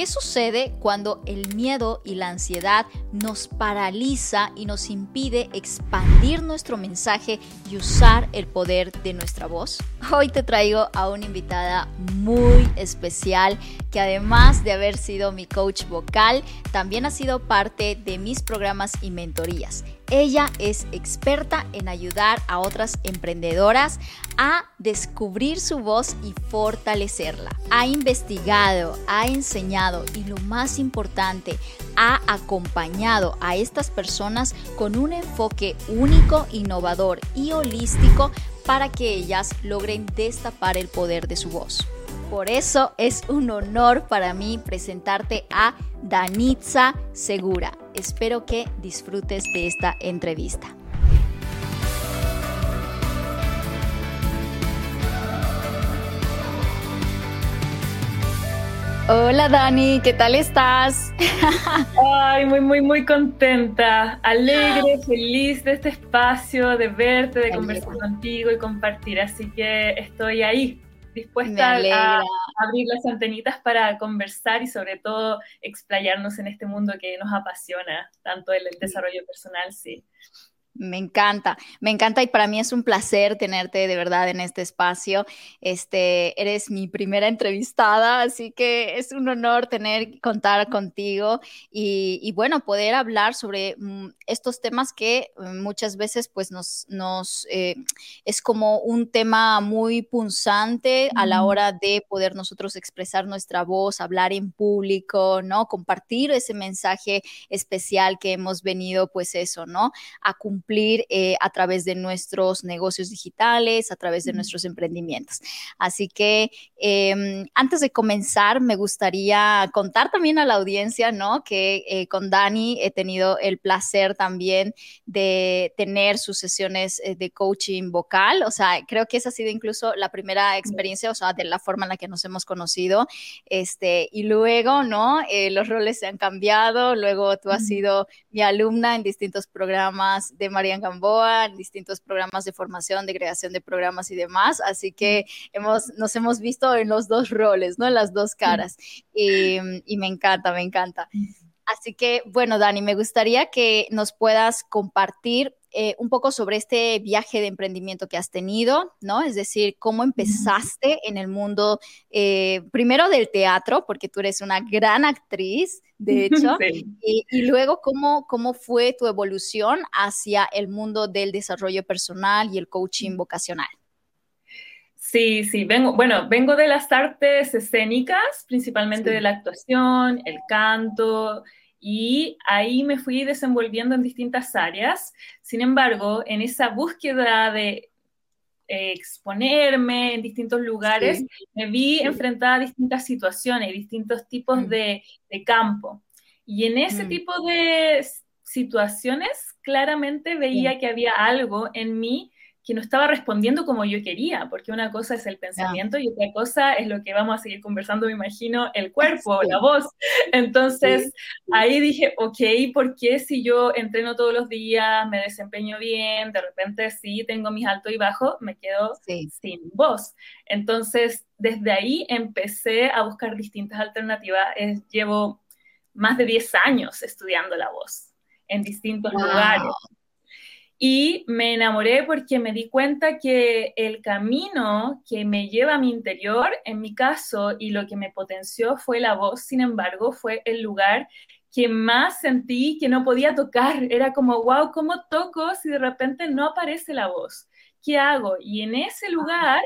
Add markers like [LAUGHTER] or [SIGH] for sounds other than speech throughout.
¿Qué sucede cuando el miedo y la ansiedad nos paraliza y nos impide expandir nuestro mensaje y usar el poder de nuestra voz? Hoy te traigo a una invitada muy especial que además de haber sido mi coach vocal, también ha sido parte de mis programas y mentorías. Ella es experta en ayudar a otras emprendedoras a descubrir su voz y fortalecerla. Ha investigado, ha enseñado y lo más importante, ha acompañado a estas personas con un enfoque único, innovador y holístico para que ellas logren destapar el poder de su voz. Por eso es un honor para mí presentarte a Danitza Segura. Espero que disfrutes de esta entrevista. Hola Dani, ¿qué tal estás? Ay, muy, muy, muy contenta, alegre, feliz de este espacio, de verte, de conversar contigo y compartir. Así que estoy ahí, dispuesta a abrir las antenitas para conversar y sobre todo explayarnos en este mundo que nos apasiona, tanto el, el desarrollo personal, sí. Me encanta, me encanta y para mí es un placer tenerte de verdad en este espacio. Este, eres mi primera entrevistada, así que es un honor tener contar contigo y, bueno, poder hablar sobre mm, estos temas que mm, muchas veces pues nos, nos eh, es como un tema muy punzante a la hora de poder nosotros expresar nuestra voz, hablar en público, ¿no? Compartir ese mensaje especial que hemos venido pues eso, ¿no? A cumplir eh, a través de nuestros negocios digitales, a través de nuestros emprendimientos. Así que em, antes de comenzar, me gustaría contar también a la audiencia, ¿no? Que eh, con Dani he tenido el placer también de tener sus sesiones eh, de coaching vocal. O sea, creo que esa ha sido incluso la primera experiencia, o sea, de la forma en la que nos hemos conocido. Este, y luego, ¿no? los roles se han cambiado. Luego tú has sido mi alumna en distintos programas de Marian Gamboa en distintos programas de formación, de creación de programas y demás. Así que hemos, nos hemos visto en los dos roles, ¿no? En las dos caras. Y, y me encanta, me encanta. Así que, bueno, Dani, me gustaría que nos puedas compartir eh, un poco sobre este viaje de emprendimiento que has tenido, ¿no? Es decir, cómo empezaste en el mundo, eh, primero del teatro, porque tú eres una gran actriz, de [LAUGHS] hecho, y, luego cómo, cómo fue tu evolución hacia el mundo del desarrollo personal y el coaching vocacional. Sí, sí, vengo, bueno, vengo de las artes escénicas, principalmente de la actuación, el canto, y ahí me fui desenvolviendo en distintas áreas. Sin embargo, en esa búsqueda de eh, exponerme en distintos lugares, me vi enfrentada a distintas situaciones, distintos tipos mm. de, campo. Y en ese mm. tipo de situaciones, claramente veía que había algo en mí que no estaba respondiendo como yo quería, porque una cosa es el pensamiento y otra cosa es lo que vamos a seguir conversando, me imagino, el cuerpo, la voz. Entonces, ahí dije, ok, ¿por qué si yo entreno todos los días, me desempeño bien, de repente sí tengo mis altos y bajos, me quedo sin voz? Entonces, desde ahí empecé a buscar distintas alternativas. llevo más de 10 años estudiando la voz en distintos lugares y me enamoré porque me di cuenta que el camino que me lleva a mi interior, en mi caso, y lo que me potenció fue la voz, sin embargo, fue el lugar que más sentí que no podía tocar. Era como, wow, ¿cómo toco si de repente no aparece la voz? ¿Qué hago? Y en ese lugar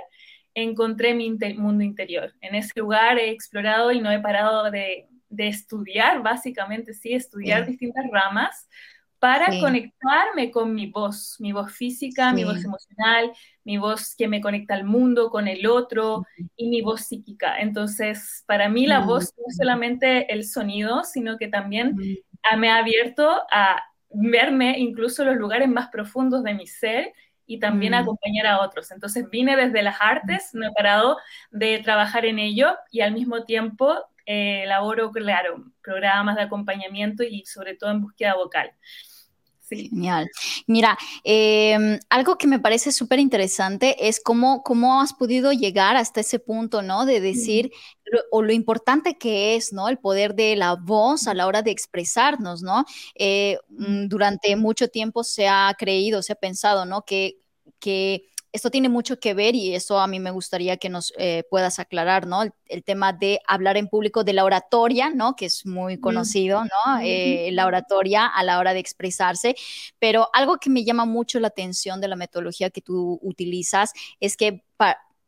encontré mi mundo interior. En ese lugar he explorado y no he parado de, estudiar, básicamente, sí, estudiar distintas ramas para conectarme con mi voz, mi voz física, mi voz emocional, mi voz que me conecta al mundo, con el otro y mi voz psíquica. Entonces, para mí la voz no es solamente el sonido, sino que también me ha abierto a verme incluso los lugares más profundos de mi ser y también a acompañar a otros. Entonces vine desde las artes, no he parado de trabajar en ello y al mismo tiempo eh, elaboro, claro, programas de acompañamiento y sobre todo en búsqueda vocal. Genial. Mira, em, algo que me parece súper interesante es cómo, cómo has podido llegar hasta ese punto, ¿no? De decir, o lo importante que es, ¿no? El poder de la voz a la hora de expresarnos, ¿no? Eh, durante mucho tiempo se ha creído, se ha pensado, ¿no? Que, que esto tiene mucho que ver y eso a mí me gustaría que nos eh, puedas aclarar, ¿no? El, tema de hablar en público de la oratoria, ¿no? Que es muy conocido, ¿no? Eh, la oratoria a la hora de expresarse, pero algo que me llama mucho la atención de la metodología que tú utilizas es que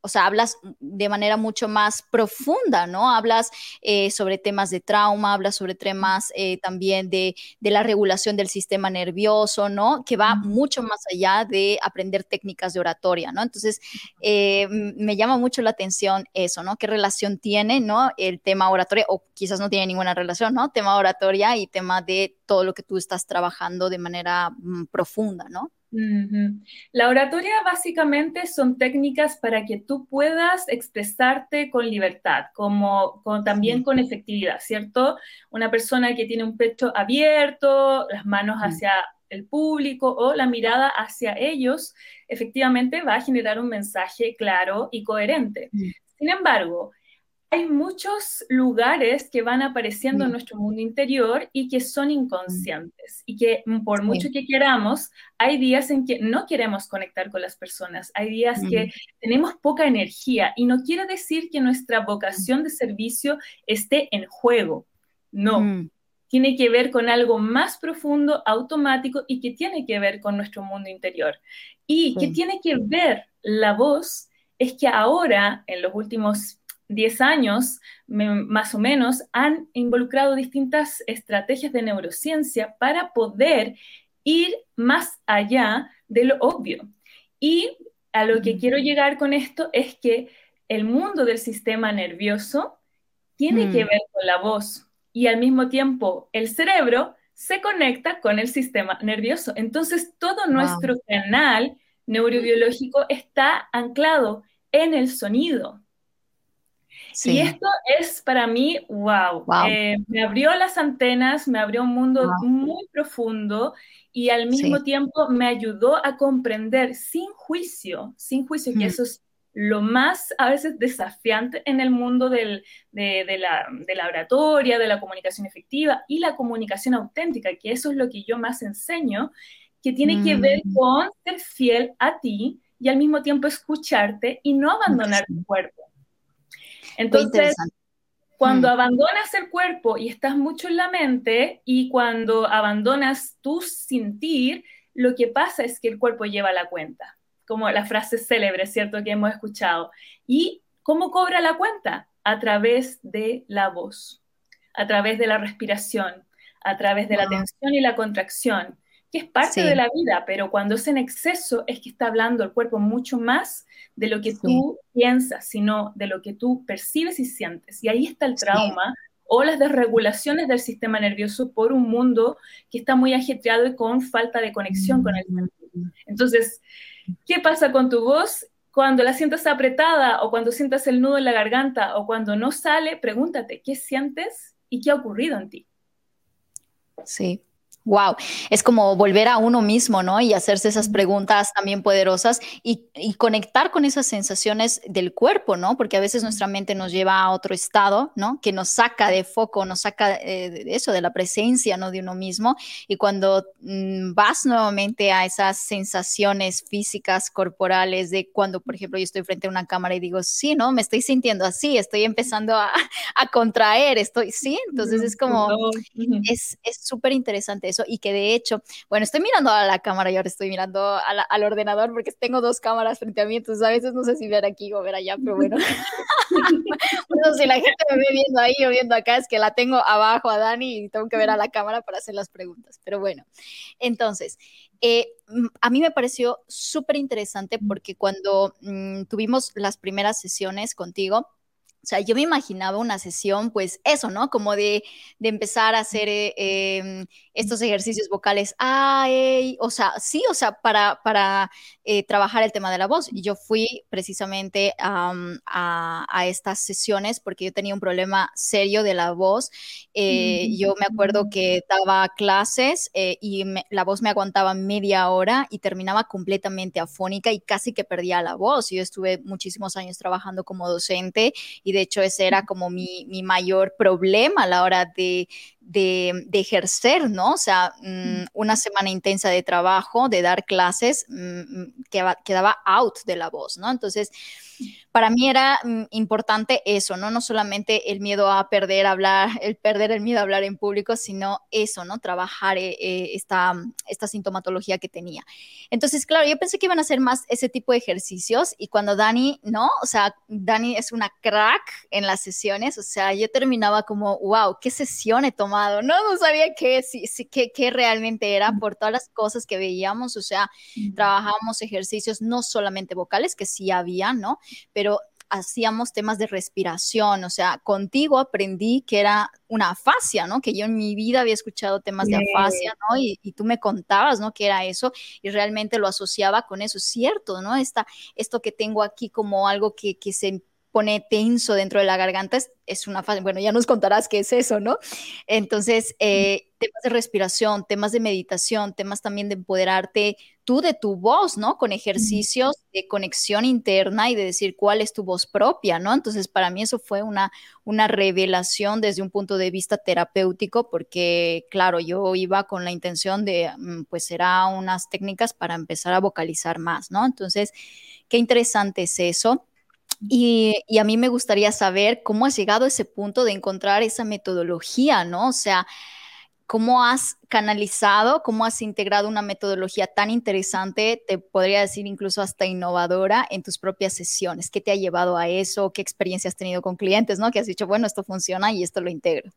o sea, hablas de manera mucho más profunda, ¿no? Hablas eh, sobre temas de trauma, hablas sobre temas eh, también de, la regulación del sistema nervioso, ¿no? Que va mucho más allá de aprender técnicas de oratoria, ¿no? Entonces, eh, me llama mucho la atención eso, ¿no? ¿Qué relación tiene, ¿no? El tema oratoria, o quizás no tiene ninguna relación, ¿no? Tema oratoria y tema de todo lo que tú estás trabajando de manera mm, profunda, ¿no? La oratoria básicamente son técnicas para que tú puedas expresarte con libertad, como, también con efectividad, ¿cierto? Una persona que tiene un pecho abierto, las manos hacia el público o la mirada hacia ellos, efectivamente va a generar un mensaje claro y coherente. Sin embargo, hay muchos lugares que van apareciendo en nuestro mundo interior y que son inconscientes y que mm, por mucho que queramos, hay días en que no queremos conectar con las personas, hay días que tenemos poca energía y no quiere decir que nuestra vocación de servicio esté en juego, no. Tiene que ver con algo más profundo, automático y que tiene que ver con nuestro mundo interior. Y que tiene que ver la voz es que ahora, en los últimos 10 años, más o menos, han involucrado distintas estrategias de neurociencia para poder ir más allá de lo obvio. Y a lo que quiero llegar con esto es que el mundo del sistema nervioso tiene que ver con la voz y al mismo tiempo el cerebro se conecta con el sistema nervioso. Entonces todo nuestro canal neurobiológico está anclado en el sonido. Y esto es para mí, wow, eh, me abrió las antenas, me abrió un mundo muy profundo y al mismo tiempo me ayudó a comprender sin juicio, sin juicio, que eso es lo más a veces desafiante en el mundo de, la, de la oratoria, de la comunicación efectiva y la comunicación auténtica, que eso es lo que yo más enseño, que tiene que ver mm. con ser fiel a ti y al mismo tiempo escucharte y no abandonar tu cuerpo. Entonces, cuando mm. abandonas el cuerpo y estás mucho en la mente y cuando abandonas tu sentir, lo que pasa es que el cuerpo lleva la cuenta, como la frase célebre, ¿cierto? Que hemos escuchado. ¿Y cómo cobra la cuenta? A través de la voz, a través de la respiración, a través de la tensión y la contracción que es parte de la vida, pero cuando es en exceso es que está hablando el cuerpo mucho más de lo que tú piensas, sino de lo que tú percibes y sientes. Y ahí está el trauma o las desregulaciones del sistema nervioso por un mundo que está muy ajetreado y con falta de conexión con el mm. Entonces, ¿qué pasa con tu voz? Cuando la sientas apretada o cuando sientas el nudo en la garganta o cuando no sale, pregúntate qué sientes y qué ha ocurrido en ti. Sí, Wow, es como volver a uno mismo, ¿no? Y hacerse esas preguntas también poderosas y, conectar con esas sensaciones del cuerpo, ¿no? Porque a veces nuestra mente nos lleva a otro estado, ¿no? Que nos saca de foco, nos saca eh, de eso, de la presencia, ¿no? De uno mismo. Y cuando mm, vas nuevamente a esas sensaciones físicas, corporales, de cuando, por ejemplo, yo estoy frente a una cámara y digo, sí, ¿no? Me estoy sintiendo así, estoy empezando a, [LAUGHS] a contraer, estoy, sí. Entonces es como, es súper interesante y que de hecho, bueno, estoy mirando a la cámara y ahora estoy mirando al ordenador porque tengo dos cámaras frente a mí, entonces a veces no sé si ver aquí o ver allá, pero bueno. [LAUGHS] [LAUGHS] bueno, si la gente me ve viendo ahí o viendo acá, es que la tengo abajo a Dani y tengo que ver a la cámara para hacer las preguntas, pero bueno, entonces... Eh, a mí me pareció súper interesante porque cuando mm, tuvimos las primeras sesiones contigo, o sea, yo me imaginaba una sesión, pues eso, ¿no? Como de, de empezar a hacer eh, em, estos ejercicios vocales, ay, o sea, sí, o sea, para, para eh, trabajar el tema de la voz. Y yo fui precisamente a, a, estas sesiones porque yo tenía un problema serio de la voz. Eh, yo me acuerdo que daba clases y la voz me aguantaba media hora y terminaba completamente afónica y casi que perdía la voz. Yo estuve muchísimos años trabajando como docente y de hecho ese era como mi, mi mayor problema a la hora de, de, ejercer, ¿no? O sea, mm, una semana intensa de trabajo, de dar clases, mm, mm, quedaba out de la voz, ¿no? Entonces, para mí era importante eso, ¿no? No solamente el miedo a perder, hablar, el perder el miedo a hablar en público, sino eso, ¿no? Trabajar eh, eh, esta, esta sintomatología que tenía. Entonces, claro, yo pensé que iban a hacer más ese tipo de ejercicios y cuando Dani, ¿no? O sea, Dani es una crack en las sesiones, o sea, yo terminaba como, wow, qué sesión he tomado ¿no? No sabía qué, sí, sí, qué, qué realmente era por todas las cosas que veíamos, o sea, trabajábamos ejercicios no solamente vocales, que sí había, ¿no? Pero hacíamos temas de respiración, o sea, contigo aprendí que era una afasia, ¿no? Que yo en mi vida había escuchado temas de afasia, ¿no? Y, tú me contabas, ¿no? Que era eso y realmente lo asociaba con eso, cierto, ¿no? Esta, esto que tengo aquí como algo que, que se pone tenso dentro de la garganta, es, una fase, bueno, ya nos contarás qué es eso, ¿no? Entonces, eh, temas de respiración, temas de meditación, temas también de empoderarte tú de tu voz, ¿no? Con ejercicios de conexión interna y de decir cuál es tu voz propia, ¿no? Entonces, para mí eso fue una, una revelación desde un punto de vista terapéutico, porque, claro, yo iba con la intención de, mm, pues, será unas técnicas para empezar a vocalizar más, ¿no? Entonces, qué interesante es eso. Y, a mí me gustaría saber cómo has llegado a ese punto de encontrar esa metodología, ¿no? O sea, cómo has canalizado, cómo has integrado una metodología tan interesante, te podría decir incluso hasta innovadora en tus propias sesiones. ¿Qué te ha llevado a eso? ¿Qué experiencia has tenido con clientes, ¿no? Que has dicho, bueno, esto funciona y esto lo integro.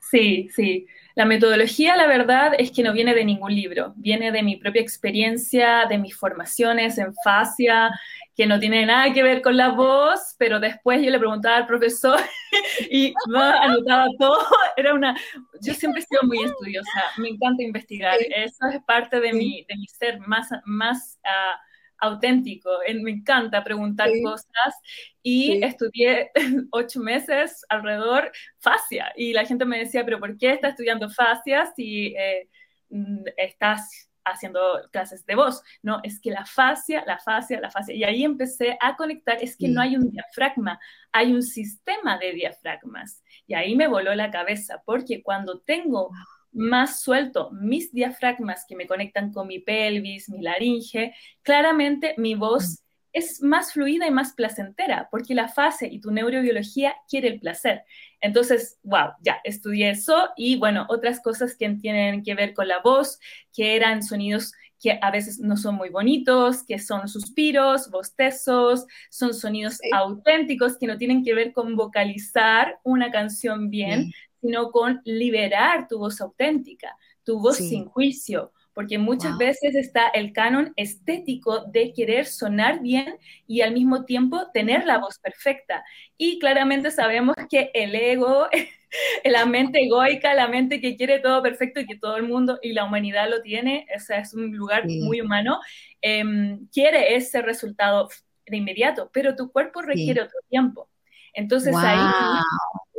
Sí, sí. La metodología, la verdad, es que no viene de ningún libro, viene de mi propia experiencia, de mis formaciones en fascia, que no tiene nada que ver con la voz, pero después yo le preguntaba al profesor [LAUGHS] y anotaba todo. Era una, yo siempre he sido muy estudiosa, me encanta investigar, eso es parte de, mi, de mi ser más, más uh, auténtico, me encanta preguntar cosas y estudié [LAUGHS] ocho meses alrededor fascia y la gente me decía, pero ¿por qué estás estudiando fascia si eh, mm, estás haciendo clases de voz? No, es que la fascia, la fascia, la fascia. Y ahí empecé a conectar, es que no hay un diafragma, hay un sistema de diafragmas. Y ahí me voló la cabeza, porque cuando tengo más suelto. Mis diafragmas que me conectan con mi pelvis, mi laringe, claramente mi voz es más fluida y más placentera, porque la fase y tu neurobiología quiere el placer. Entonces, wow, ya estudié eso y bueno, otras cosas que tienen que ver con la voz, que eran sonidos que a veces no son muy bonitos, que son suspiros, bostezos, son sonidos auténticos que no tienen que ver con vocalizar una canción bien, sino con liberar tu voz auténtica, tu voz sin juicio, porque muchas veces está el canon estético de querer sonar bien y al mismo tiempo tener la voz perfecta. Y claramente sabemos que el ego, [LAUGHS] la mente egoica, la mente que quiere todo perfecto y que todo el mundo y la humanidad lo tiene, ese es un lugar muy humano, em, quiere ese resultado de inmediato, pero tu cuerpo requiere otro tiempo. Entonces ahí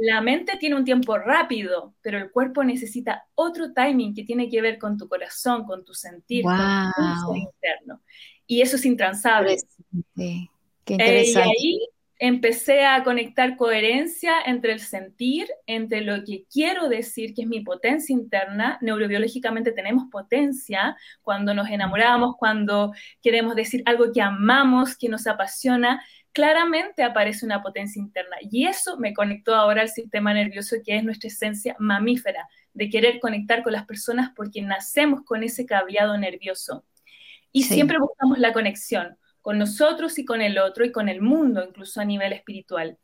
la mente tiene un tiempo rápido, pero el cuerpo necesita otro timing que tiene que ver con tu corazón, con tu sentir, con tu interno. Y eso es intransable. Qué interesante. y ahí empecé a conectar coherencia entre el sentir, entre lo que quiero decir, que es mi potencia interna. Neurobiológicamente tenemos potencia cuando nos enamoramos, cuando queremos decir algo que amamos, que nos apasiona, claramente aparece una potencia interna. Y eso me conectó ahora al sistema nervioso, que es nuestra esencia mamífera, de querer conectar con las personas porque nacemos con ese cableado nervioso. Y siempre buscamos la conexión con nosotros y con el otro y con el mundo, incluso a nivel espiritual.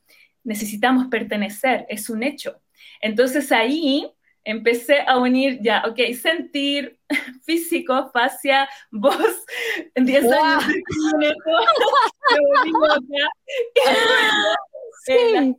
Necesitamos pertenecer, es un hecho. Entonces ahí empecé a unir ya, ok, sentir, [LAUGHS] físico, fascia, [LAUGHS] voz, 10 años [LAUGHS] sí.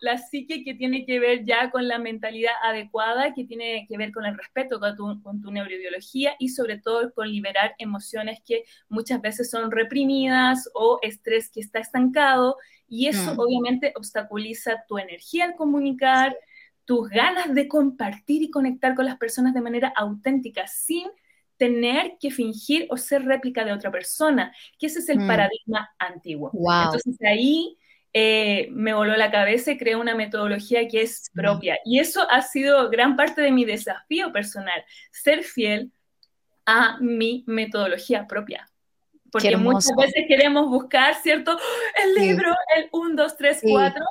La, psique que tiene que ver ya con la mentalidad adecuada, que tiene que ver con el respeto con tu, con tu neurobiología y sobre todo con liberar emociones que muchas veces son reprimidas o estrés que está estancado y eso mm. obviamente obstaculiza tu energía al comunicar, tus ganas de compartir y conectar con las personas de manera auténtica, sin tener que fingir o ser réplica de otra persona, que ese es el mm. paradigma antiguo. Entonces ahí eh, me voló la cabeza y creé una metodología que es propia. Y eso ha sido gran parte de mi desafío personal, ser fiel a mi metodología propia. Porque muchas veces queremos buscar, ¿cierto? El libro, el 1, 2, 3, 4.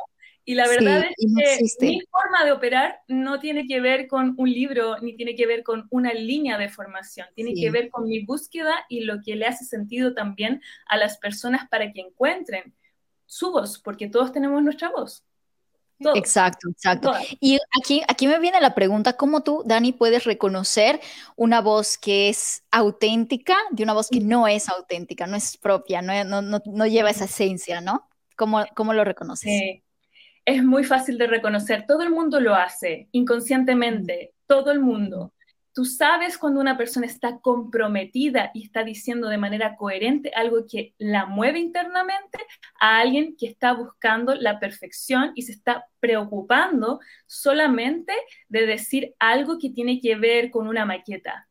Y la verdad es que mi forma de operar no tiene que ver con un libro, ni tiene que ver con una línea de formación, tiene que ver con mi búsqueda y lo que le hace sentido también a las personas para que encuentren su voz, porque todos tenemos nuestra voz. Exacto, exacto. Y aquí, aquí me viene la pregunta, ¿cómo tú, Dani, puedes reconocer una voz que es auténtica de una voz que no es auténtica, no es propia, no, no, no, lleva esa esencia, ¿no? ¿Cómo, cómo lo reconoces? Es muy fácil de reconocer, todo el mundo lo hace, inconscientemente, todo el mundo. Tú sabes cuando una persona está comprometida y está diciendo de manera coherente algo que la mueve internamente a alguien que está buscando la perfección y se está preocupando solamente de decir algo que tiene que ver con una maqueta.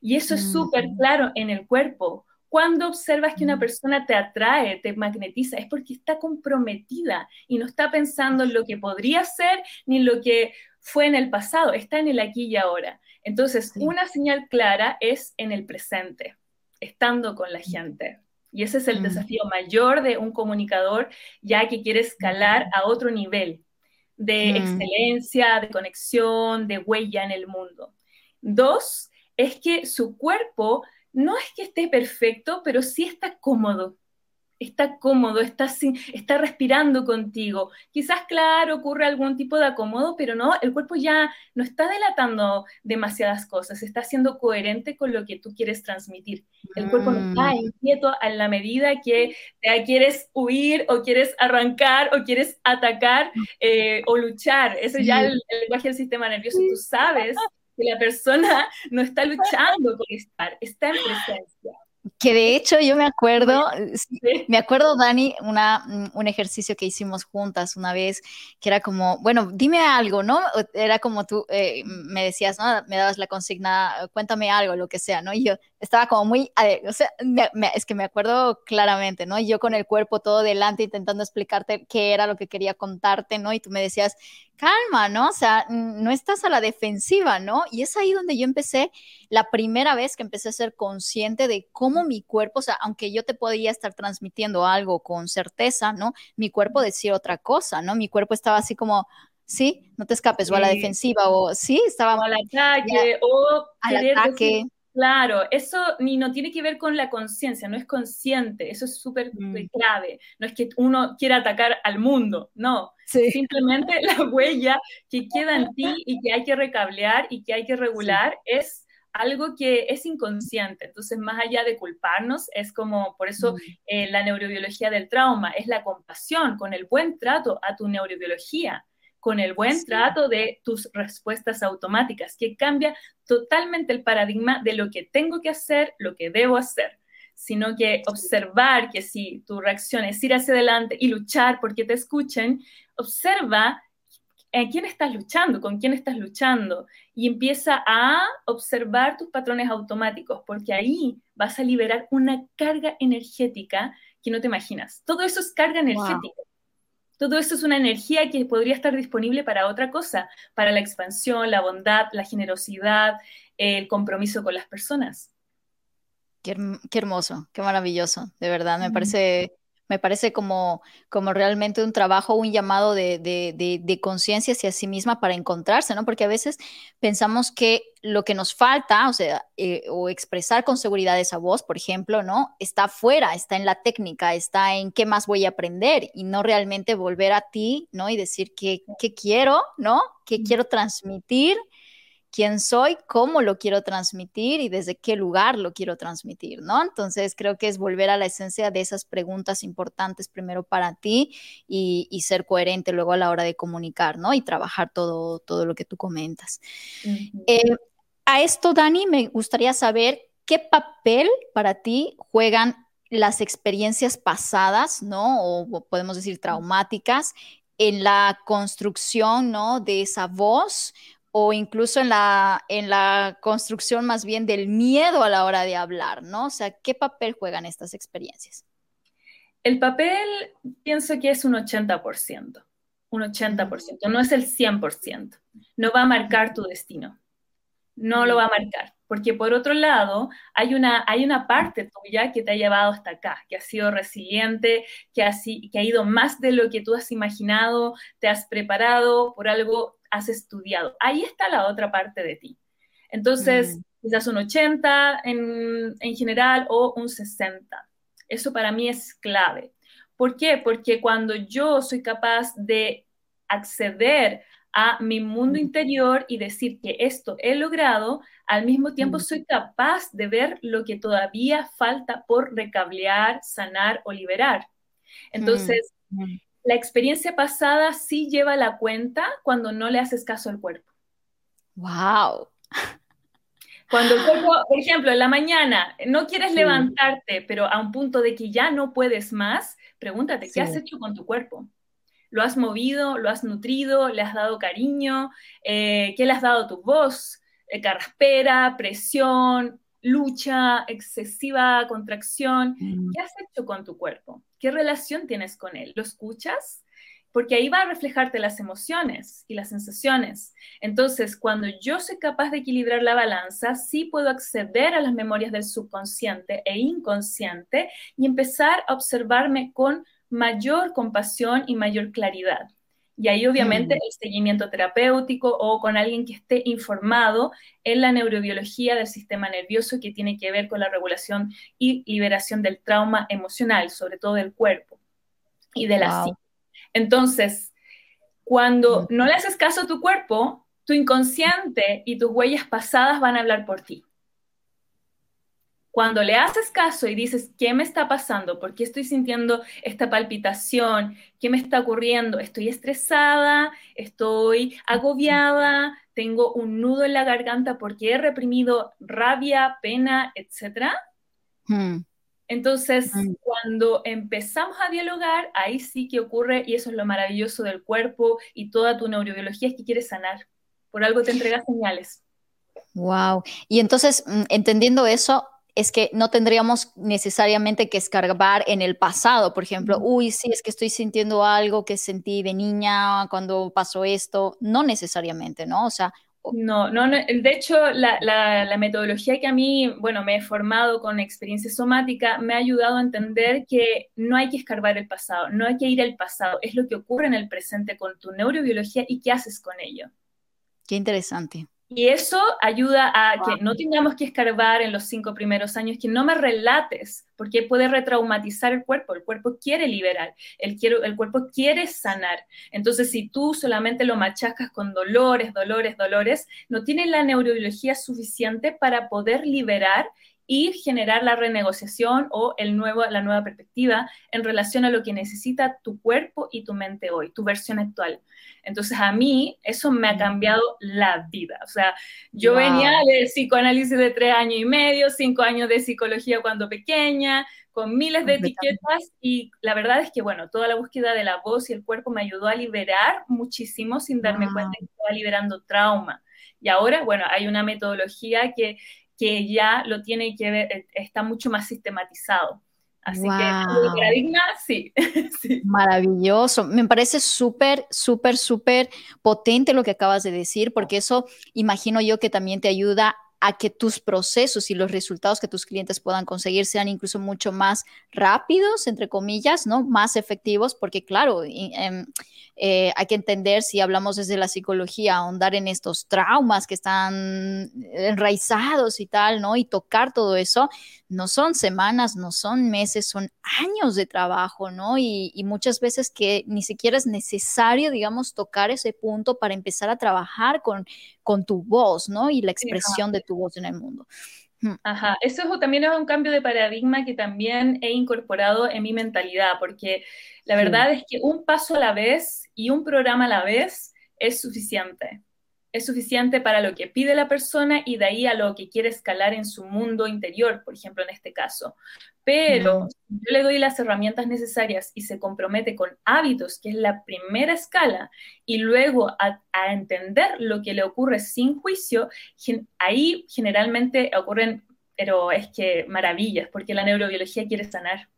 Y eso es súper claro en el cuerpo. Cuando observas que una persona te atrae, te magnetiza, es porque está comprometida y no está pensando en lo que podría ser ni en lo que fue en el pasado, está en el aquí y ahora. Entonces, una señal clara es en el presente, estando con la gente. Y ese es el mm. desafío mayor de un comunicador, ya que quiere escalar a otro nivel de mm. excelencia, de conexión, de huella en el mundo. Dos, es que su cuerpo no es que esté perfecto, pero sí está cómodo está cómodo, está, está respirando contigo. Quizás, claro, ocurre algún tipo de acomodo, pero no, el cuerpo ya no está delatando demasiadas cosas, está siendo coherente con lo que tú quieres transmitir. El cuerpo no está mm. inquieto a la medida que quieres huir o quieres arrancar o quieres atacar eh, o luchar. Eso ya el, el lenguaje del sistema nervioso, tú sabes que la persona [LAUGHS] no está luchando por estar, está en presencia. Que de hecho yo me acuerdo, me acuerdo, Dani, una, mm, un ejercicio que hicimos juntas una vez, que era como, bueno, dime algo, ¿no? Era como tú eh, me decías, ¿no? Me dabas la consigna, cuéntame algo, lo que sea, ¿no? Y yo estaba como muy, o sea, es que me acuerdo claramente, ¿no? Y yo con el cuerpo todo delante intentando explicarte qué era lo que quería contarte, ¿no? Y tú me decías, calma, ¿no? O sea, no estás a la defensiva, ¿no? Y es ahí donde yo empecé, la primera vez que empecé a ser consciente de cómo mi cuerpo, o sea, aunque yo te podía estar transmitiendo algo con certeza, ¿no? Mi cuerpo decía otra cosa, ¿no? Mi cuerpo estaba así como, sí, no te escapes, o a la defensiva, o sí, estaba... O al ataque, o al ataque. Claro, eso ni no tiene que ver con la conciencia, no es consciente, eso es súper mm. clave. No es que uno quiera atacar al mundo, no. Simplemente [LAUGHS] la huella que queda en ti y que hay que recablear y que hay que regular es algo que es inconsciente. Entonces, más allá de culparnos, es como, por eso mm. eh, la neurobiología del trauma es la compasión con el buen trato a tu neurobiología con el buen trato de tus respuestas automáticas, que cambia totalmente el paradigma de lo que tengo que hacer, lo que debo hacer, sino que observar que si tu reacción es ir hacia adelante y luchar porque te escuchen, observa en quién estás luchando, con quién estás luchando y empieza a observar tus patrones automáticos, porque ahí vas a liberar una carga energética que no te imaginas. Todo eso es carga energética. Todo eso es una energía que podría estar disponible para otra cosa, para la expansión, la bondad, la generosidad, el compromiso con las personas. Qué, hermoso, qué maravilloso, de verdad, me parece me parece como, como realmente un trabajo, un llamado de, de, de, conciencia hacia sí misma para encontrarse, ¿no? Porque a veces pensamos que lo que nos falta, o sea, eh, o expresar con seguridad esa voz, por ejemplo, ¿no? Está afuera, está en la técnica, está en qué más voy a aprender y no realmente volver a ti, ¿no? Y decir qué, qué quiero, ¿no? ¿Qué quiero transmitir? Quién soy, cómo lo quiero transmitir y desde qué lugar lo quiero transmitir, ¿no? Entonces creo que es volver a la esencia de esas preguntas importantes primero para ti y, ser coherente luego a la hora de comunicar, ¿no? Y trabajar todo, todo lo que tú comentas. Eh, a esto, Dani, me gustaría saber qué papel para ti juegan las experiencias pasadas, ¿no? O podemos decir traumáticas en la construcción, ¿no? De esa voz o incluso en la, en la construcción más bien del miedo a la hora de hablar, ¿no? O sea, ¿qué papel juegan estas experiencias? El papel pienso que es un 80%, un 80%, no es el 100%. No va a marcar tu destino, no lo va a marcar, porque por otro lado hay una, hay una parte tuya que te ha llevado hasta acá, que ha sido resiliente, que ha, que ha ido más de lo que tú has imaginado, te has preparado por algo, has estudiado. Ahí está la otra parte de ti. Entonces, mm. quizás un 80 en, en general o un 60 eso para mí es clave. ¿Por qué? Porque cuando yo soy capaz de acceder a mi mundo interior y decir que esto he logrado, al mismo tiempo soy capaz de ver lo que todavía falta por recablear, sanar o liberar. Entonces, la experiencia pasada sí lleva la cuenta cuando no le haces caso al cuerpo. ¡Wow! Cuando el cuerpo, por ejemplo, en la mañana no quieres levantarte, pero a un punto de que ya no puedes más, pregúntate, ¿qué has hecho con tu cuerpo? ¿Lo has movido? ¿Lo has nutrido? ¿Le has dado cariño? Eh, ¿Qué le has dado a tu voz? Eh, carraspera, presión, lucha, excesiva contracción. Mm. ¿Qué has hecho con tu cuerpo? ¿Qué relación tienes con él? ¿Lo escuchas? porque ahí va a reflejarte las emociones y las sensaciones. Entonces, cuando yo soy capaz de equilibrar la balanza, sí puedo acceder a las memorias del subconsciente e inconsciente y empezar a observarme con mayor compasión y mayor claridad. Y ahí obviamente mm. el seguimiento terapéutico o con alguien que esté informado en la neurobiología del sistema nervioso que tiene que ver con la regulación y liberación del trauma emocional, sobre todo del cuerpo y de la psique. Entonces, cuando mm. no le haces caso a tu cuerpo, tu inconsciente y tus huellas pasadas van a hablar por ti. Cuando le haces caso y dices, ¿qué me está pasando? ¿Por qué estoy sintiendo esta palpitación? ¿Qué me está ocurriendo? ¿Estoy estresada? ¿Estoy agobiada? ¿Tengo un nudo en la garganta porque he reprimido rabia, pena, etcétera? Mm. Entonces, cuando empezamos a dialogar, ahí sí que ocurre, y eso es lo maravilloso del cuerpo y toda tu neurobiología, es que quieres sanar. Por algo te entrega señales. Wow. Y entonces, mm, entendiendo eso, es que no tendríamos necesariamente que escarbar en el pasado, por ejemplo, uy, sí, es que estoy sintiendo algo que sentí de niña cuando pasó esto, no necesariamente, ¿no? O sea, no, no, de hecho, la, metodología que a mí, bueno, me he formado con experiencia somática, me ha ayudado a entender que no hay que escarbar el pasado, no hay que ir al pasado, es lo que ocurre en el presente con tu neurobiología y qué haces con ello. Qué interesante. Y eso ayuda a que no tengamos que escarbar en los cinco primeros años, que no me relates, porque puede retraumatizar el cuerpo. El cuerpo quiere liberar, el, el cuerpo quiere sanar. Entonces, si tú solamente lo machacas con dolores, dolores, dolores, no tienes la neurobiología suficiente para poder liberar y generar la renegociación o el nuevo, la nueva perspectiva en relación a lo que necesita tu cuerpo y tu mente hoy, tu versión actual. Entonces a mí eso me ha cambiado la vida. O sea, yo venía de psicoanálisis de tres años y medio, cinco años de psicología cuando pequeña, con miles de etiquetas y la verdad es que, bueno, toda la búsqueda de la voz y el cuerpo me ayudó a liberar muchísimo sin darme cuenta que estaba liberando trauma. Y ahora, bueno, hay una metodología que que ya lo tiene que ver, eh, está mucho más sistematizado. Así que el paradigma, sí, [LAUGHS] sí. Maravilloso. Me parece súper, súper, súper potente lo que acabas de decir, porque eso imagino yo que también te ayuda a que tus procesos y los resultados que tus clientes puedan conseguir sean incluso mucho más rápidos, entre comillas, ¿no? Más efectivos, porque claro, em, eh, hay que entender si hablamos desde la psicología, ahondar en estos traumas que están enraizados y tal, ¿no? Y tocar todo eso, no son semanas, no son meses, son años de trabajo, ¿no? Y, y muchas veces que ni siquiera es necesario, digamos, tocar ese punto para empezar a trabajar con, con tu voz, ¿no? Y la expresión de tu voz en el mundo. Hmm. Ajá, eso también es un cambio de paradigma que también he incorporado en mi mentalidad, porque la verdad es que un paso a la vez y un programa a la vez es suficiente. Es suficiente para lo que pide la persona y de ahí a lo que quiere escalar en su mundo interior, por ejemplo, en este caso. Pero yo le doy las herramientas necesarias y se compromete con hábitos, que es la primera escala, y luego a, a entender lo que le ocurre sin juicio, ahí generalmente ocurren, pero es que maravillas, porque la neurobiología quiere sanar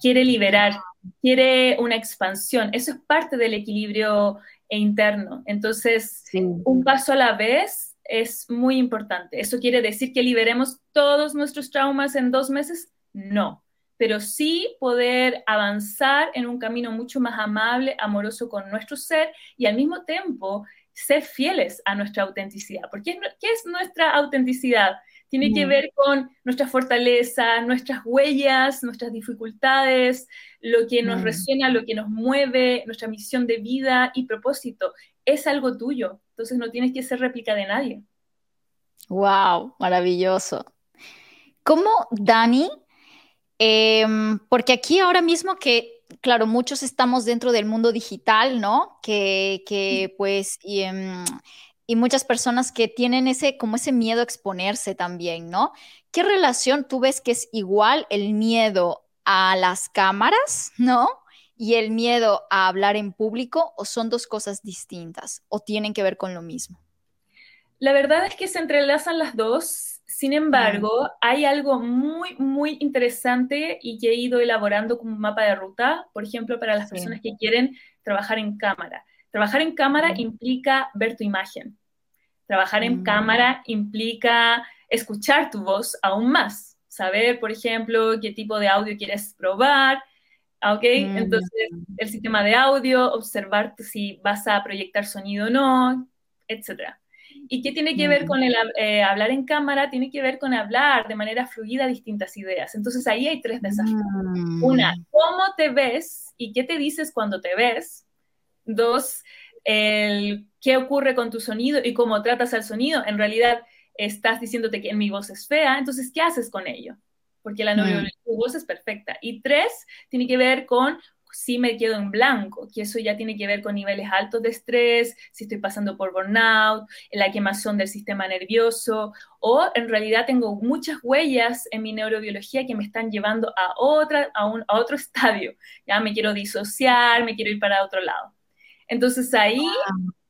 quiere liberar, quiere una expansión. Eso es parte del equilibrio interno. Entonces, un paso a la vez es muy importante. ¿Eso quiere decir que liberemos todos nuestros traumas en dos meses? No, pero sí poder avanzar en un camino mucho más amable, amoroso con nuestro ser y al mismo tiempo ser fieles a nuestra autenticidad. Porque ¿qué es nuestra autenticidad? Tiene que ver con nuestra fortaleza, nuestras huellas, nuestras dificultades, lo que nos resuena, lo que nos mueve, nuestra misión de vida y propósito. Es algo tuyo, entonces no tienes que ser réplica de nadie. Wow, maravilloso. ¿Cómo, Dani? Em, porque aquí ahora mismo que, claro, muchos estamos dentro del mundo digital, ¿no? Que, que pues, y, em, y muchas personas que tienen ese, como ese miedo a exponerse también, ¿no? ¿Qué relación tú ves que es igual el miedo a las cámaras, ¿no? Y el miedo a hablar en público, o son dos cosas distintas, o tienen que ver con lo mismo? La verdad es que se entrelazan las dos. Sin embargo, hay algo muy, muy interesante y que he ido elaborando como un mapa de ruta, por ejemplo, para las personas que quieren trabajar en cámara. Trabajar en cámara implica ver tu imagen. Trabajar en mm. cámara implica escuchar tu voz aún más. Saber, por ejemplo, qué tipo de audio quieres probar. ¿Ok? Mm. Entonces, el sistema de audio, observar si vas a proyectar sonido o no, etc. ¿Y qué tiene que ver mm. con el eh, hablar en cámara? Tiene que ver con hablar de manera fluida distintas ideas. Entonces ahí hay tres desafíos. Una, ¿cómo te ves y qué te dices cuando te ves? Dos, el qué ocurre con tu sonido y cómo tratas al sonido. En realidad estás diciéndote que mi voz es fea, entonces, ¿qué haces con ello? Porque la mm. tu voz es perfecta. Y tres, tiene que ver con si me quedo en blanco, que eso ya tiene que ver con niveles altos de estrés, si estoy pasando por burnout, la quemazón del sistema nervioso, o en realidad tengo muchas huellas en mi neurobiología que me están llevando a, otra, a, un, a otro [LAUGHS] estadio. Ya me quiero disociar, me quiero ir para otro lado. Entonces ahí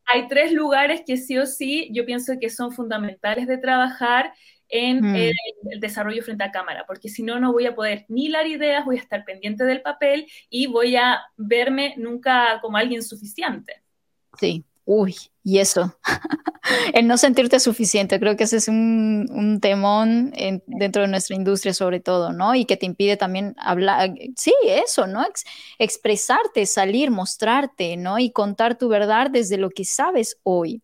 hay tres lugares que sí o sí yo pienso que son fundamentales de trabajar en mm. el, desarrollo frente a cámara, porque si no, no voy a poder ni dar ideas, voy a estar pendiente del papel y voy a verme nunca como alguien suficiente. Sí, uy, y eso, [LAUGHS] el no sentirte suficiente, creo que ese es un, un temón dentro de nuestra industria sobre todo, ¿no? Y que te impide también hablar, sí, eso, ¿no? expresarte, salir, mostrarte, ¿no? Y contar tu verdad desde lo que sabes hoy.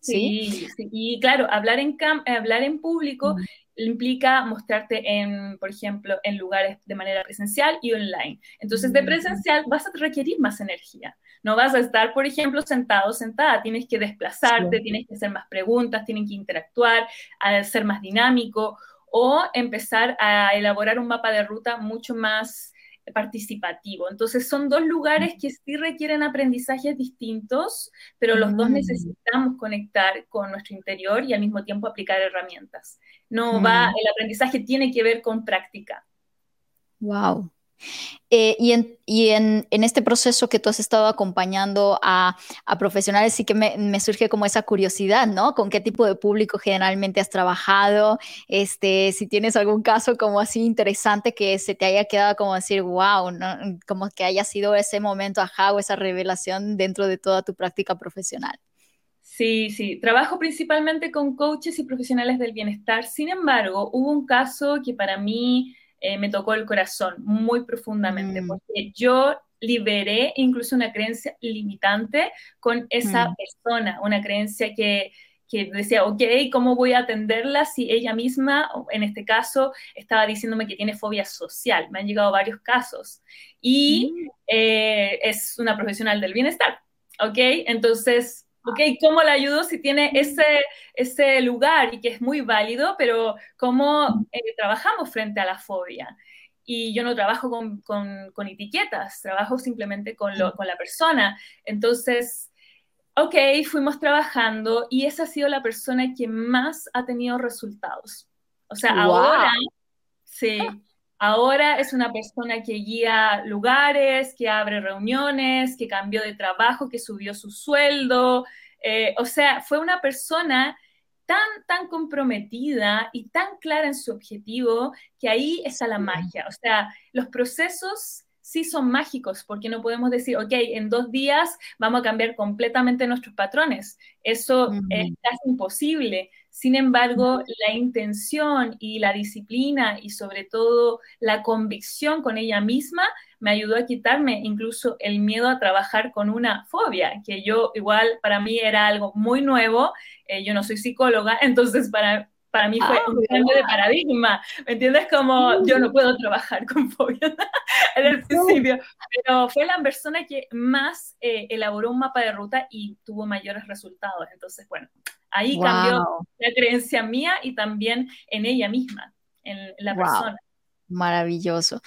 Sí, y claro, hablar en, hablar en público implica mostrarte en, por ejemplo, en lugares de manera presencial y online. Entonces, de presencial vas a requerir más energía. No vas a estar, por ejemplo, sentado, sentada. Tienes que desplazarte, tienes que hacer más preguntas, tienes que interactuar, a ser más dinámico o empezar a elaborar un mapa de ruta mucho más participativo. Entonces son dos lugares que sí requieren aprendizajes distintos, pero los dos mm. necesitamos conectar con nuestro interior y al mismo tiempo aplicar herramientas. No va, mm. el aprendizaje tiene que ver con práctica. Wow. Eh, y, en, este proceso que tú has estado acompañando a, profesionales, sí que me, surge como esa curiosidad, ¿no? ¿Con qué tipo de público generalmente has trabajado? Este, si tienes algún caso como así interesante que se te haya quedado como decir, wow, como que haya sido ese momento, ajá, o esa revelación dentro de toda tu práctica profesional. Sí, sí, trabajo principalmente con coaches y profesionales del bienestar. Sin embargo, hubo un caso que para mí eh, me tocó el corazón muy profundamente, mm. porque yo liberé incluso una creencia limitante con esa mm. persona, una creencia que, que decía, ok, ¿cómo voy a atenderla si ella misma, en este caso, estaba diciéndome que tiene fobia social? Me han llegado varios casos. Y mm. eh, es una profesional del bienestar, ¿ok? Entonces, ¿ok? ¿Cómo la ayudo si tiene ese, ese lugar y que es muy válido, pero cómo eh, trabajamos frente a la fobia? Y yo no trabajo con, con, etiquetas, trabajo simplemente con, lo, con la persona. Entonces, ok, fuimos trabajando y esa ha sido la persona que más ha tenido resultados. O sea, ahora, sí, ahora es una persona que guía lugares, que abre reuniones, que cambió de trabajo, que subió su sueldo. Eh, o sea, fue una persona tan, tan comprometida y tan clara en su objetivo que ahí está la magia. O sea, los procesos sí son mágicos, porque no podemos decir, ok, en dos días vamos a cambiar completamente nuestros patrones. Eso es casi imposible. Sin embargo, la intención y la disciplina y sobre todo la convicción con ella misma me ayudó a quitarme incluso el miedo a trabajar con una fobia, que yo igual para mí era algo muy nuevo. Eh, yo no soy psicóloga, [LAUGHS] entonces para, para mí fue ah, un cambio de paradigma, ¿me entiendes? Como yo no puedo trabajar con fobias [LAUGHS] en el principio, pero fue la persona que más eh, elaboró un mapa de ruta y tuvo mayores resultados. Entonces, bueno, ahí cambió la creencia mía y también en ella misma, en la persona. Maravilloso.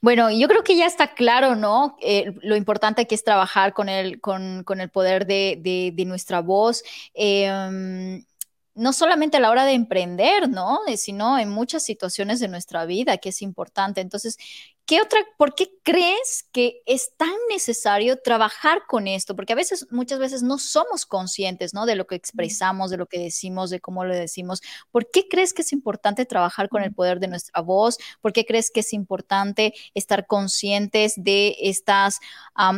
Bueno, yo creo que ya está claro, ¿no? Eh, lo importante que es trabajar con el, con, con el poder de, de, de nuestra voz. Eh, no solamente a la hora de emprender, ¿no? Sino en muchas situaciones de nuestra vida, que es importante. Entonces, ¿Qué otra, por qué crees que es tan necesario trabajar con esto? Porque a veces, muchas veces no somos conscientes, ¿no? De lo que expresamos, de lo que decimos, de cómo lo decimos. ¿Por qué crees que es importante trabajar con el poder de nuestra voz? ¿Por qué crees que es importante estar conscientes de estas,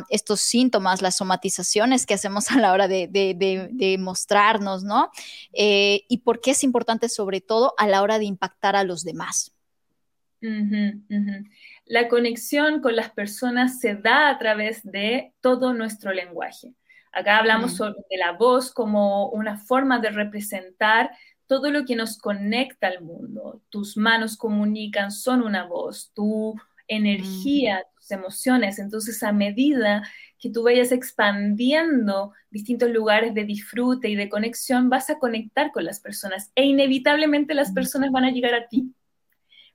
estos síntomas, las somatizaciones que hacemos a la hora de, mostrarnos, ¿no? Eh, y por qué es importante sobre todo a la hora de impactar a los demás. La conexión con las personas se da a través de todo nuestro lenguaje. Acá hablamos mm. de la voz como una forma de representar todo lo que nos conecta al mundo. Tus manos comunican, son una voz, tu energía, mm. tus emociones. Entonces, a medida que tú vayas expandiendo distintos lugares de disfrute y de conexión, vas a conectar con las personas e inevitablemente las mm. personas van a llegar a ti.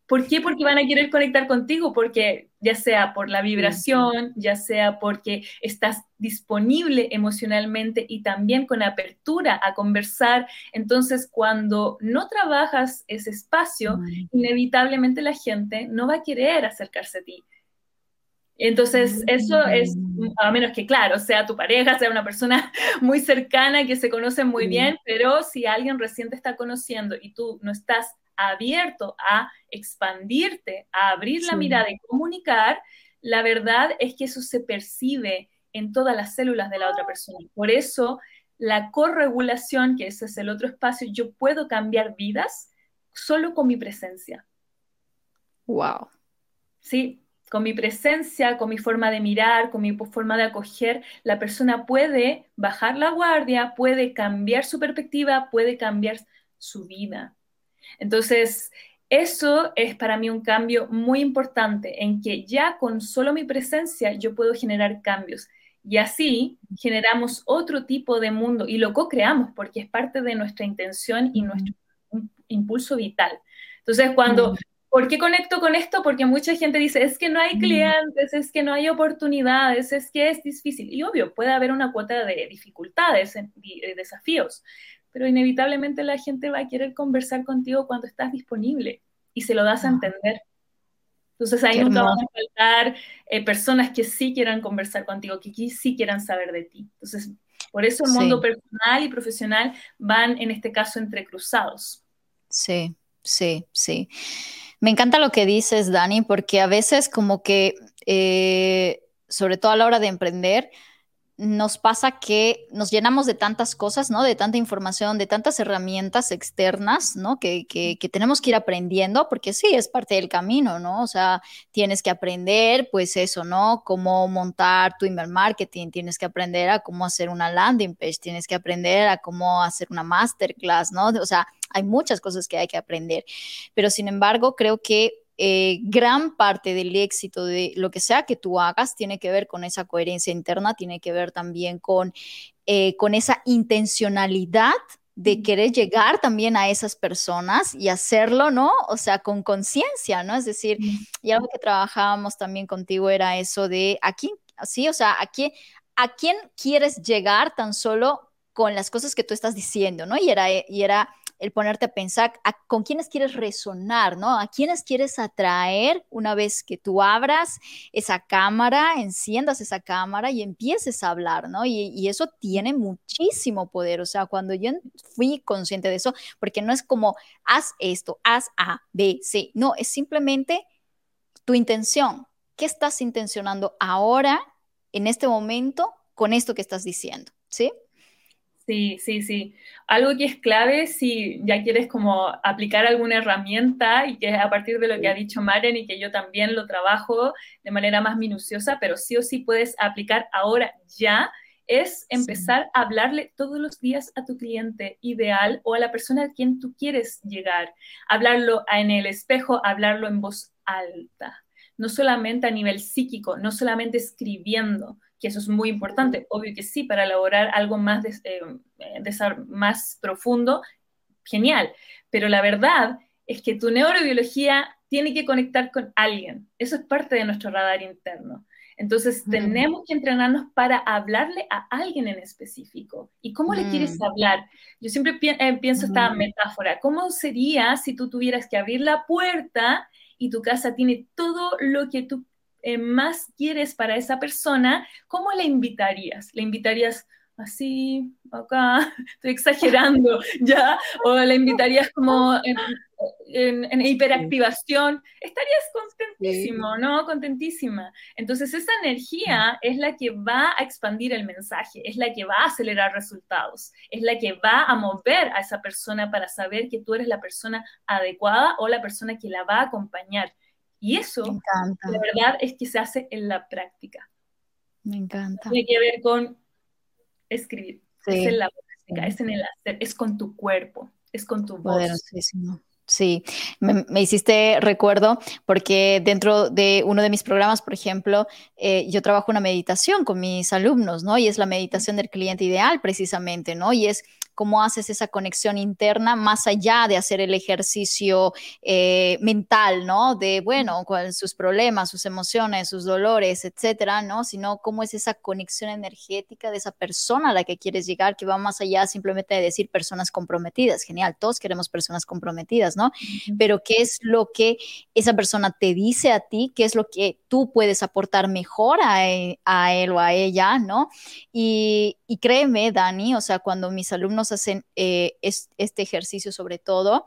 ¿Por qué? Porque van a querer conectar contigo, porque ya sea por la vibración, ya sea porque estás disponible emocionalmente y también con apertura a conversar. Entonces, cuando no trabajas ese espacio, inevitablemente la gente no va a querer acercarse a ti. Entonces, eso es, a menos que, claro, sea tu pareja, sea una persona [LAUGHS] muy cercana, que se conocen muy bien, pero si alguien recién te está conociendo y tú no estás abierto a expandirte, a abrir la mirada y comunicar, la verdad es que eso se percibe en todas las células de la otra persona. Por eso, la corregulación, que ese es el otro espacio, yo puedo cambiar vidas solo con mi presencia. Wow. Sí, con mi presencia, con mi forma de mirar, con mi forma de acoger, la persona puede bajar la guardia, puede cambiar su perspectiva, puede cambiar su vida. Entonces, eso es para mí un cambio muy importante en que ya con solo mi presencia yo puedo generar cambios. Y así generamos otro tipo de mundo y lo co-creamos porque es parte de nuestra intención y nuestro impulso vital. Entonces, cuando, ¿por qué conecto con esto? Porque mucha gente dice, es que no hay clientes, es que no hay oportunidades, es que es difícil. Y obvio, puede haber una cuota de dificultades, de desafíos, pero inevitablemente la gente va a querer conversar contigo cuando estás disponible y se lo das a ah. entender. Entonces ahí nunca van a faltar eh, personas que sí quieran conversar contigo, que sí quieran saber de ti. Entonces, por eso el mundo personal y profesional van en este caso entrecruzados. Sí, sí, sí. Me encanta lo que dices, Dani, porque a veces como que, eh, sobre todo a la hora de emprender, nos pasa que nos llenamos de tantas cosas, ¿no? De tanta información, de tantas herramientas externas, ¿no? Que, que, tenemos que ir aprendiendo, porque sí, es parte del camino, ¿no? O sea, tienes que aprender, pues eso, ¿no? Cómo montar tu email marketing, tienes que aprender a cómo hacer una landing page, tienes que aprender a cómo hacer una masterclass, ¿no? O sea, hay muchas cosas que hay que aprender, pero sin embargo, creo que eh, gran parte del éxito de lo que sea que tú hagas tiene que ver con esa coherencia interna, tiene que ver también con, eh, con esa intencionalidad de querer llegar también a esas personas y hacerlo, ¿no? O sea, con conciencia, ¿no? Es decir, y algo que trabajábamos también contigo era eso de aquí, así, o sea, aquí, ¿a quién quieres llegar tan solo con las cosas que tú estás diciendo, ¿no? Y era, y era el ponerte a pensar con quiénes quieres resonar, ¿no? A quiénes quieres atraer una vez que tú abras esa cámara, enciendas esa cámara y empieces a hablar, ¿no? Y, y eso tiene muchísimo poder. O sea, cuando yo fui consciente de eso, porque no es como haz esto, haz A, B, C, no, es simplemente tu intención. ¿Qué estás intencionando ahora, en este momento, con esto que estás diciendo? ¿Sí? Sí, sí, sí. Algo que es clave si ya quieres como aplicar alguna herramienta y que a partir de lo que ha dicho Maren y que yo también lo trabajo de manera más minuciosa, pero sí o sí puedes aplicar ahora ya, es empezar a hablarle todos los días a tu cliente ideal o a la persona a quien tú quieres llegar. Hablarlo en el espejo, hablarlo en voz alta, no solamente a nivel psíquico, no solamente escribiendo, que eso es muy importante, obvio que sí, para elaborar algo más, de, eh, más profundo, genial, pero la verdad es que tu neurobiología tiene que conectar con alguien, eso es parte de nuestro radar interno. Entonces, tenemos que entrenarnos para hablarle a alguien en específico. ¿Y cómo le quieres hablar? Yo siempre eh, pienso esta metáfora. ¿Cómo sería si tú tuvieras que abrir la puerta y tu casa tiene todo lo que tú eh, más quieres para esa persona, ¿cómo le invitarías? ¿Le invitarías así, acá, [LAUGHS] estoy exagerando, [LAUGHS] ¿ya? ¿O le invitarías como en, hiperactivación? Estarías contentísimo, ¿no? Contentísima. Entonces esa energía es la que va a expandir el mensaje, es la que va a acelerar resultados, es la que va a mover a esa persona para saber que tú eres la persona adecuada o la persona que la va a acompañar. Y eso, la verdad, es que se hace en la práctica. Me encanta. Tiene que ver con escribir. Es en la práctica, es en el hacer, es con tu cuerpo, es con tu voz. Sí, me, hiciste recuerdo porque dentro de uno de mis programas, por ejemplo, eh, yo trabajo una meditación con mis alumnos, ¿no? Y es la meditación del cliente ideal precisamente, ¿no? Y es cómo haces esa conexión interna más allá de hacer el ejercicio eh, mental, ¿no? De, bueno, sus problemas, sus emociones, sus dolores, etcétera, ¿no? Sino cómo es esa conexión energética de esa persona a la que quieres llegar, que va más allá simplemente de decir personas comprometidas. Genial, todos queremos personas comprometidas, ¿no? Pero ¿qué es lo que esa persona te dice a ti? ¿Qué es lo que tú puedes aportar mejor a, e, él o a ella, ¿no? Y, y créeme, Dani, o sea, cuando mis alumnos hacen eh, este ejercicio sobre todo,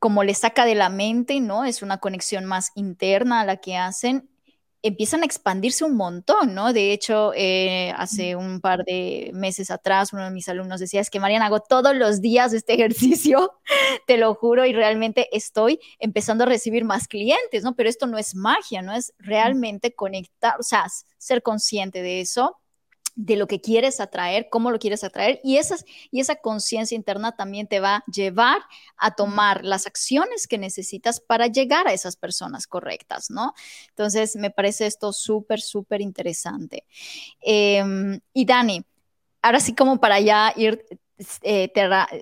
como le saca de la mente, ¿no? Es una conexión más interna a la que hacen, empiezan a expandirse un montón, ¿no? De hecho, eh, hace un par de meses atrás, uno de mis alumnos decía, es que Mariana, hago todos los días este [LAUGHS] ejercicio, te lo juro, y realmente estoy empezando a recibir más clientes, ¿no? Pero esto no es magia, ¿no? Es realmente conectar, o sea, ser consciente de eso de lo que quieres atraer, cómo lo quieres atraer y, esas, y esa conciencia interna también te va a llevar a tomar las acciones que necesitas para llegar a esas personas correctas, ¿no? Entonces, me parece esto súper, súper interesante. Em, y Dani, ahora sí como para ya ir eh,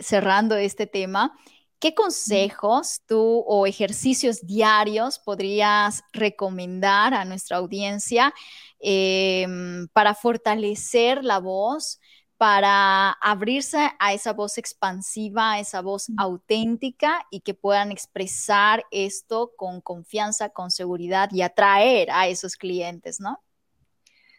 cerrando este tema, ¿Qué consejos tú o ejercicios diarios podrías recomendar a nuestra audiencia Em, para fortalecer la voz, para abrirse a esa voz expansiva, a esa voz auténtica y que puedan expresar esto con confianza, con seguridad y atraer a esos clientes, ¿no?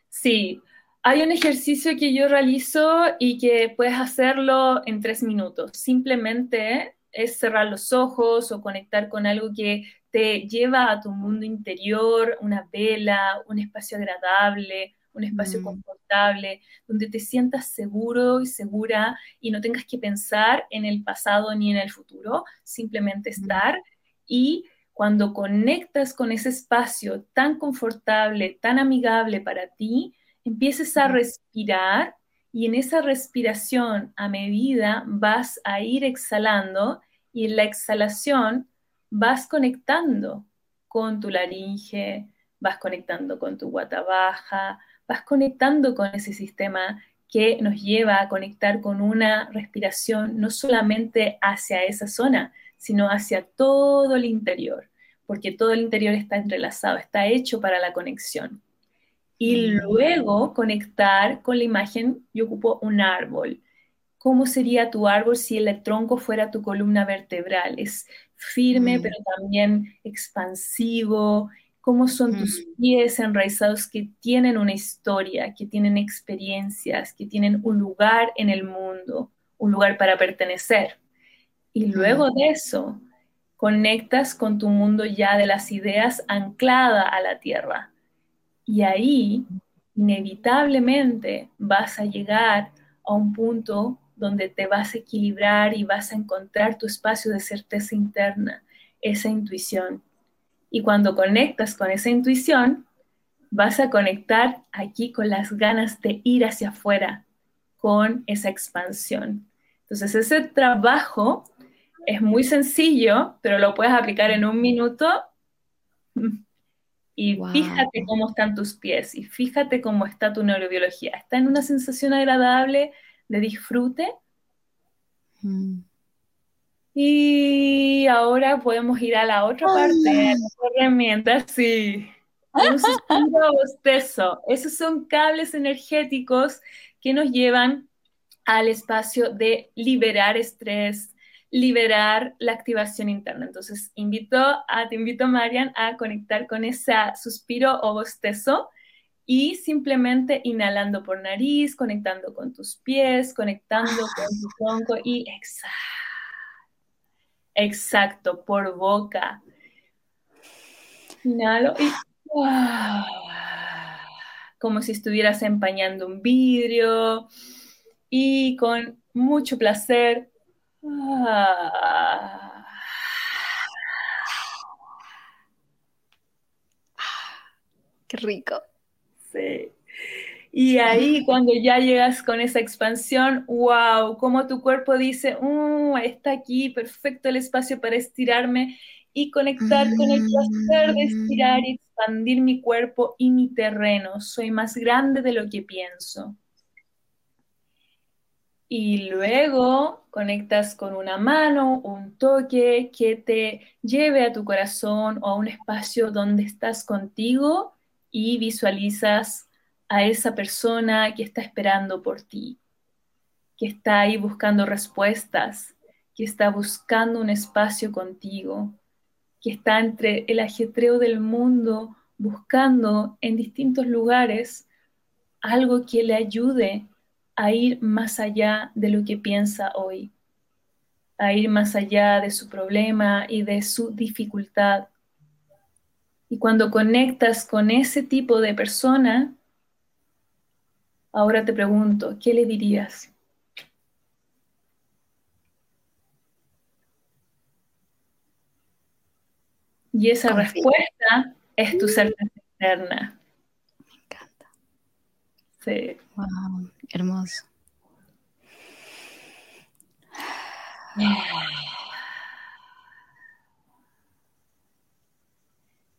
Sí, hay un ejercicio que yo realizo y que puedes hacerlo en tres minutos. Simplemente es cerrar los ojos o conectar con algo que te lleva a tu mundo interior, una vela, un espacio agradable, un espacio mm. confortable, donde te sientas seguro y segura y no tengas que pensar en el pasado ni en el futuro, simplemente mm. estar y cuando conectas con ese espacio tan confortable, tan amigable para ti, empieces a mm. respirar y en esa respiración a medida vas a ir exhalando y en la exhalación vas conectando con tu laringe, vas conectando con tu guata baja, vas conectando con ese sistema que nos lleva a conectar con una respiración no solamente hacia esa zona, sino hacia todo el interior, porque todo el interior está entrelazado, está hecho para la conexión. Y luego conectar con la imagen, yo ocupo un árbol, cómo sería tu árbol si el tronco fuera tu columna vertebral. Es firme, mm. pero también expansivo. Cómo son tus mm. pies enraizados que tienen una historia, que tienen experiencias, que tienen un lugar en el mundo, un lugar para pertenecer. Y luego de eso, conectas con tu mundo ya de las ideas anclada a la tierra. Y ahí, inevitablemente, vas a llegar a un punto donde te vas a equilibrar y vas a encontrar tu espacio de certeza interna, esa intuición. Y cuando conectas con esa intuición, vas a conectar aquí con las ganas de ir hacia afuera, con esa expansión. Entonces, ese trabajo es muy sencillo, pero lo puedes aplicar en un minuto. Y fíjate cómo están tus pies y fíjate cómo está tu neurobiología. Está en una sensación agradable, de disfrute. Mm. Y ahora podemos ir a la otra parte, herramienta, sí. [LAUGHS] Un bostezo. Esos son cables energéticos que nos llevan al espacio de liberar estrés, liberar la activación interna. Entonces, invito a, te invito, Marian, a conectar con ese suspiro o bostezo y simplemente inhalando por nariz, conectando con tus pies, conectando con tu tronco y exacto, exacto, por boca. Inhalo y [SIGHS] como si estuvieras empañando un vidrio y con mucho placer. Qué rico. Y ahí cuando ya llegas con esa expansión, wow, como tu cuerpo dice, uh, está aquí, perfecto el espacio para estirarme y conectar con el placer de estirar y expandir mi cuerpo y mi terreno. Soy más grande de lo que pienso. Y luego conectas con una mano, un toque que te lleve a tu corazón o a un espacio donde estás contigo y visualizas a esa persona que está esperando por ti, que está ahí buscando respuestas, que está buscando un espacio contigo, que está entre el ajetreo del mundo buscando en distintos lugares algo que le ayude a ir más allá de lo que piensa hoy, a ir más allá de su problema y de su dificultad, y cuando conectas con ese tipo de persona, ahora te pregunto, ¿qué le dirías? Y esa respuesta es tu certeza interna. Me encanta. Sí. Wow, hermoso. [SIGHS]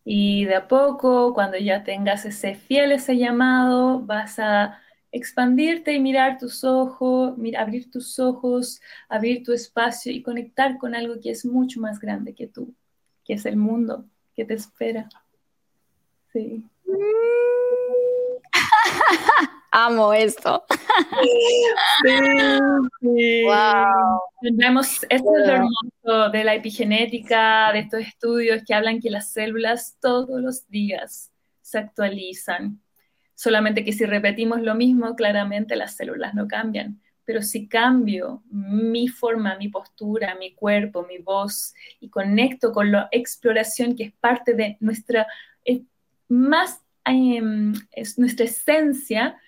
Y de a poco, cuando ya tengas ese fiel, ese llamado, vas a expandirte y mirar tus ojos, abrir tus ojos, abrir tu espacio y conectar con algo que es mucho más grande que tú, que es el mundo que te espera. Sí. [LAUGHS] [LAUGHS] Amo esto. Sí, Wow. Vemos, esto es lo hermoso de la epigenética, de estos estudios que hablan que las células todos los días se actualizan. Solamente que si repetimos lo mismo, claramente las células no cambian. Pero si cambio mi forma, mi postura, mi cuerpo, mi voz y conecto con la exploración que es parte de nuestra eh, más em, es nuestra esencia,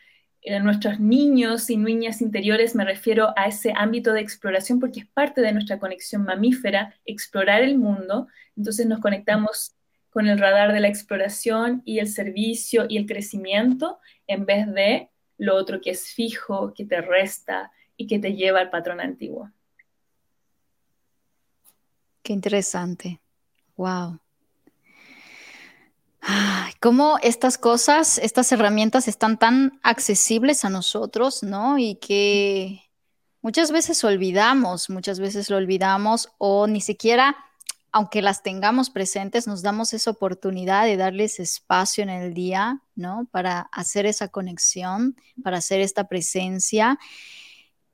en nuestros niños y niñas interiores, me refiero a ese ámbito de exploración porque es parte de nuestra conexión mamífera, explorar el mundo. Entonces nos conectamos con el radar de la exploración y el servicio y el crecimiento en vez de lo otro que es fijo, que te resta y que te lleva al patrón antiguo. Qué interesante. Wow cómo estas cosas, estas herramientas están tan accesibles a nosotros, ¿no? Y que muchas veces olvidamos, muchas veces lo olvidamos o ni siquiera, aunque las tengamos presentes, nos damos esa oportunidad de darles espacio en el día, ¿no? Para hacer esa conexión, para hacer esta presencia.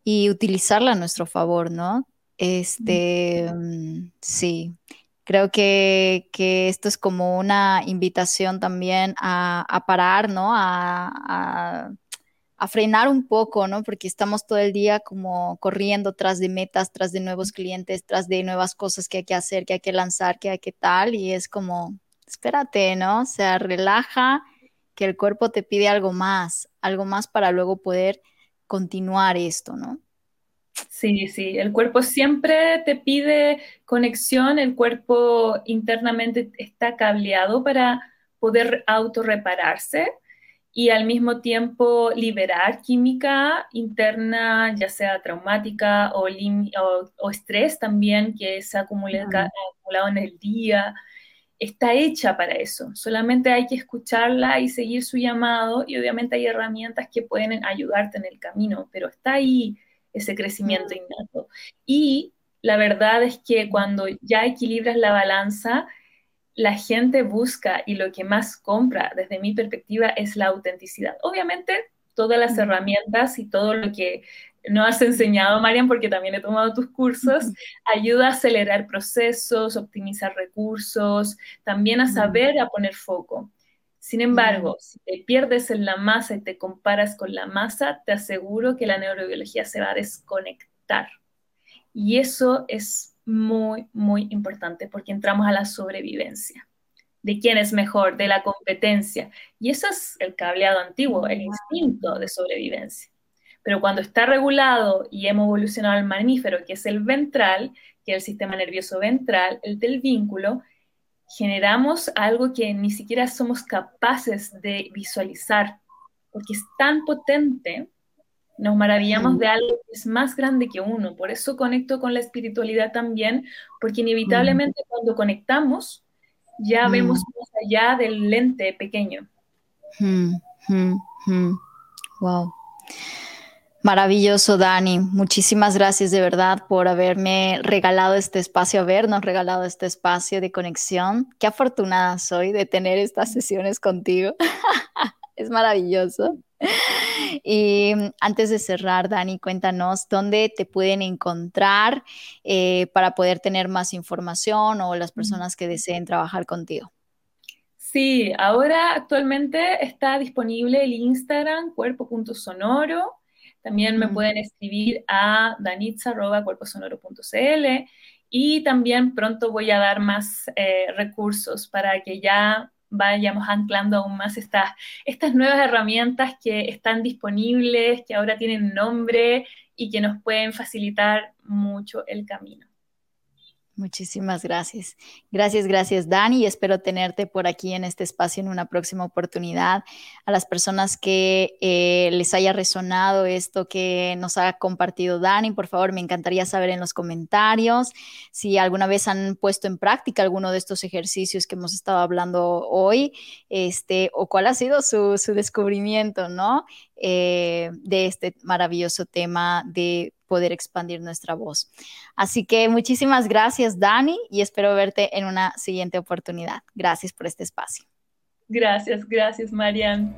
y utilizarla a nuestro favor, ¿no? Este, mm, sí, creo que, esto es como una invitación también a, parar, ¿no? A, a, frenar un poco, ¿no? Porque estamos todo el día como corriendo tras de metas, tras de nuevos clientes, tras de nuevas cosas que hay que hacer, que hay que lanzar, que hay que tal, y es como, espérate, ¿no? O sea, relaja, que el cuerpo te pide algo más, algo más para luego poder continuar esto, ¿no? Sí, sí, el cuerpo siempre te pide conexión, el cuerpo internamente está cableado para poder autorrepararse y al mismo tiempo liberar química interna, ya sea traumática o, o, estrés también que se ha acumulado en el día. Está hecha para eso, solamente hay que escucharla y seguir su llamado y obviamente hay herramientas que pueden ayudarte en el camino, pero está ahí ese crecimiento innato. Y la verdad es que cuando ya equilibras la balanza, la gente busca y lo que más compra, desde mi perspectiva, es la autenticidad. Obviamente, todas las herramientas y todo lo que no has enseñado, Marian, porque también he tomado tus cursos, [LAUGHS] ayuda a acelerar procesos, optimizar recursos, también a saber a poner foco. Sin embargo, si te pierdes en la masa y te comparas con la masa, te aseguro que la neurobiología se va a desconectar. Y eso es muy, muy importante porque entramos a la sobrevivencia. ¿De quién es mejor? De la competencia. Y eso es el cableado antiguo, el instinto de sobrevivencia. Pero cuando está regulado y hemos evolucionado al mamífero, que es el ventral, que es el sistema nervioso ventral, el del vínculo, generamos algo que ni siquiera somos capaces de visualizar, porque es tan potente, nos maravillamos de algo que es más grande que uno. Por eso conecto con la espiritualidad también, porque inevitablemente cuando conectamos, ya vemos más allá del lente pequeño. Wow. Maravilloso, Dani. Muchísimas gracias de verdad por haberme regalado este espacio, habernos regalado este espacio de conexión. Qué afortunada soy de tener estas sesiones contigo. [LAUGHS] es maravilloso. Y antes de cerrar, Dani, cuéntanos dónde te pueden encontrar eh, para poder tener más información o las personas que deseen trabajar contigo. Sí, ahora actualmente está disponible el Instagram cuerpo.sonoro también me pueden escribir a danitza.cuerposonoro.cl y también pronto voy a dar más eh, recursos para que ya vayamos anclando aún más estas, estas nuevas herramientas que están disponibles, que ahora tienen nombre y que nos pueden facilitar mucho el camino. Muchísimas gracias. Gracias, gracias, Dani. Espero tenerte por aquí en este espacio en una próxima oportunidad. A las personas que eh, les haya resonado esto que nos ha compartido Dani, por favor, me encantaría saber en los comentarios si alguna vez han puesto en práctica alguno de estos ejercicios que hemos estado hablando hoy, este, o cuál ha sido su, descubrimiento, ¿no? Eh, de este maravilloso tema de poder expandir nuestra voz. Así que muchísimas gracias, Dani, y espero verte en una siguiente oportunidad. Gracias por este espacio. Gracias, gracias, Marian.